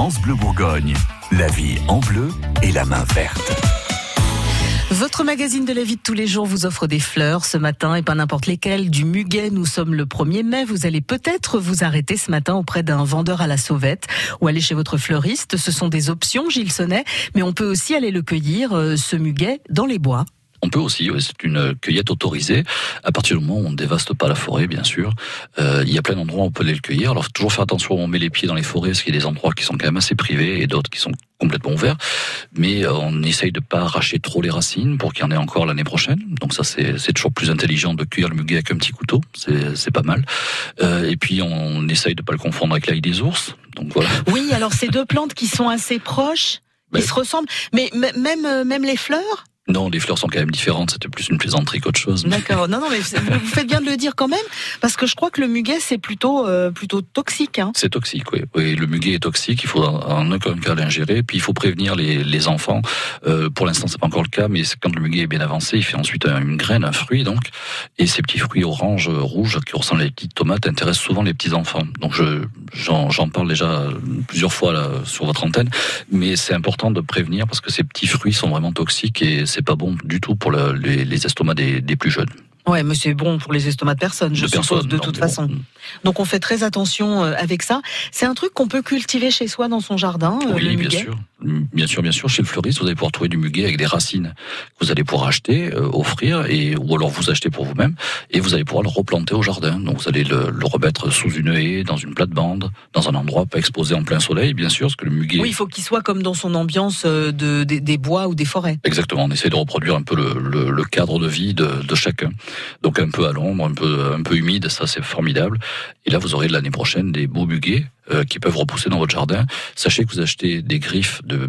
France Bleu Bourgogne. La vie en bleu et la main verte. Votre magazine de la vie de tous les jours vous offre des fleurs ce matin et pas n'importe lesquelles. Du muguet, nous sommes le 1er mai. Vous allez peut-être vous arrêter ce matin auprès d'un vendeur à la sauvette ou aller chez votre fleuriste. Ce sont des options, Gilles Sonnet, mais on peut aussi aller le cueillir, euh, ce muguet, dans les bois. On peut aussi, oui, c'est une cueillette autorisée. À partir du moment où on ne dévaste pas la forêt, bien sûr, euh, il y a plein d'endroits où on peut aller le cueillir. Alors, faut toujours faire attention où on met les pieds dans les forêts, parce qu'il y a des endroits qui sont quand même assez privés et d'autres qui sont complètement ouverts. Mais euh, on essaye de pas arracher trop les racines pour qu'il y en ait encore l'année prochaine. Donc ça, c'est, toujours plus intelligent de cueillir le muguet avec un petit couteau. C'est, pas mal. Euh, et puis, on essaye de pas le confondre avec l'ail des ours. Donc voilà. Oui, alors ces deux plantes qui sont assez proches, Ben- qui se ressemblent, mais même, euh, même les fleurs? Non, les fleurs sont quand même différentes. C'était plus une plaisanterie qu'autre chose. D'accord. Non, non, mais vous faites bien de le dire quand même, parce que je crois que le muguet c'est plutôt euh, plutôt toxique. Hein. C'est toxique, oui. oui. Le muguet est toxique, il faut en aucun cas l'ingérer. Puis il faut prévenir les, les enfants. Euh, pour l'instant, c'est pas encore le cas, mais quand le muguet est bien avancé, il fait ensuite un- une graine, un fruit, donc. Et ces petits fruits orange, rouges, qui ressemblent à des petites tomates, intéressent souvent les petits enfants. Donc je j'en j'en parle déjà plusieurs fois là, sur votre antenne, mais c'est important de prévenir parce que ces petits fruits sont vraiment toxiques et c'est pas bon du tout pour le- les, les estomacs des, des plus jeunes. Ouais, mais c'est bon pour les estomacs de personne, je De suppose, personnes, de non, toute bon. façon. Donc on fait très attention euh, avec ça. C'est un truc qu'on peut cultiver chez soi dans son jardin, euh, le Oui, bien muguet. sûr. Bien sûr, bien sûr. Chez le fleuriste, vous allez pouvoir trouver du muguet avec des racines que vous allez pouvoir acheter, euh, offrir, et ou alors vous acheter pour vous-même, et vous allez pouvoir le replanter au jardin. Donc vous allez le, le remettre sous une haie, dans une plate-bande, dans un endroit pas exposé en plein soleil, bien sûr, parce que le muguet. Oui, il faut qu'il soit comme dans son ambiance euh, de, des- des bois ou des forêts. Exactement, on essaie de reproduire un peu le, le- le cadre de vie de, de chacun. Donc un peu à l'ombre, un peu, un peu humide, ça c'est formidable. Et là, vous aurez l'année prochaine des beaux muguets qui peuvent repousser dans votre jardin. Sachez que vous achetez des griffes de